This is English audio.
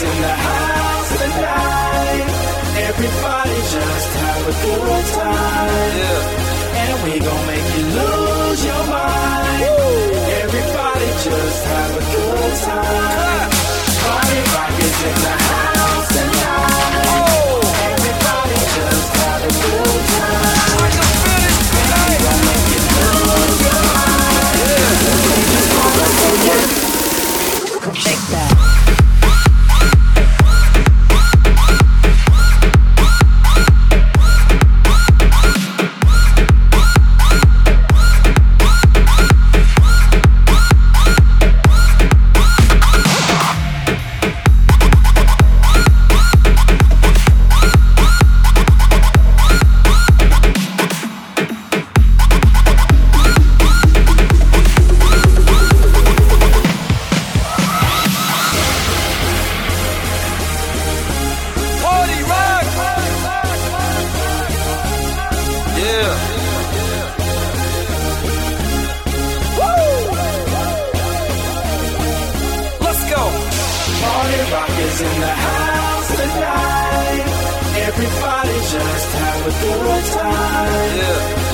In the house tonight. Everybody just have a good time. Yeah. And we gon' make you lose your mind. Everybody just have a good time. Party Rock is in the house tonight. Oh! Everybody just have a good time. I can feel it tonight. Gon' make you lose your mind. We just wanna see you Shake that. Is in the house tonight. Everybody just have a good time. Yeah.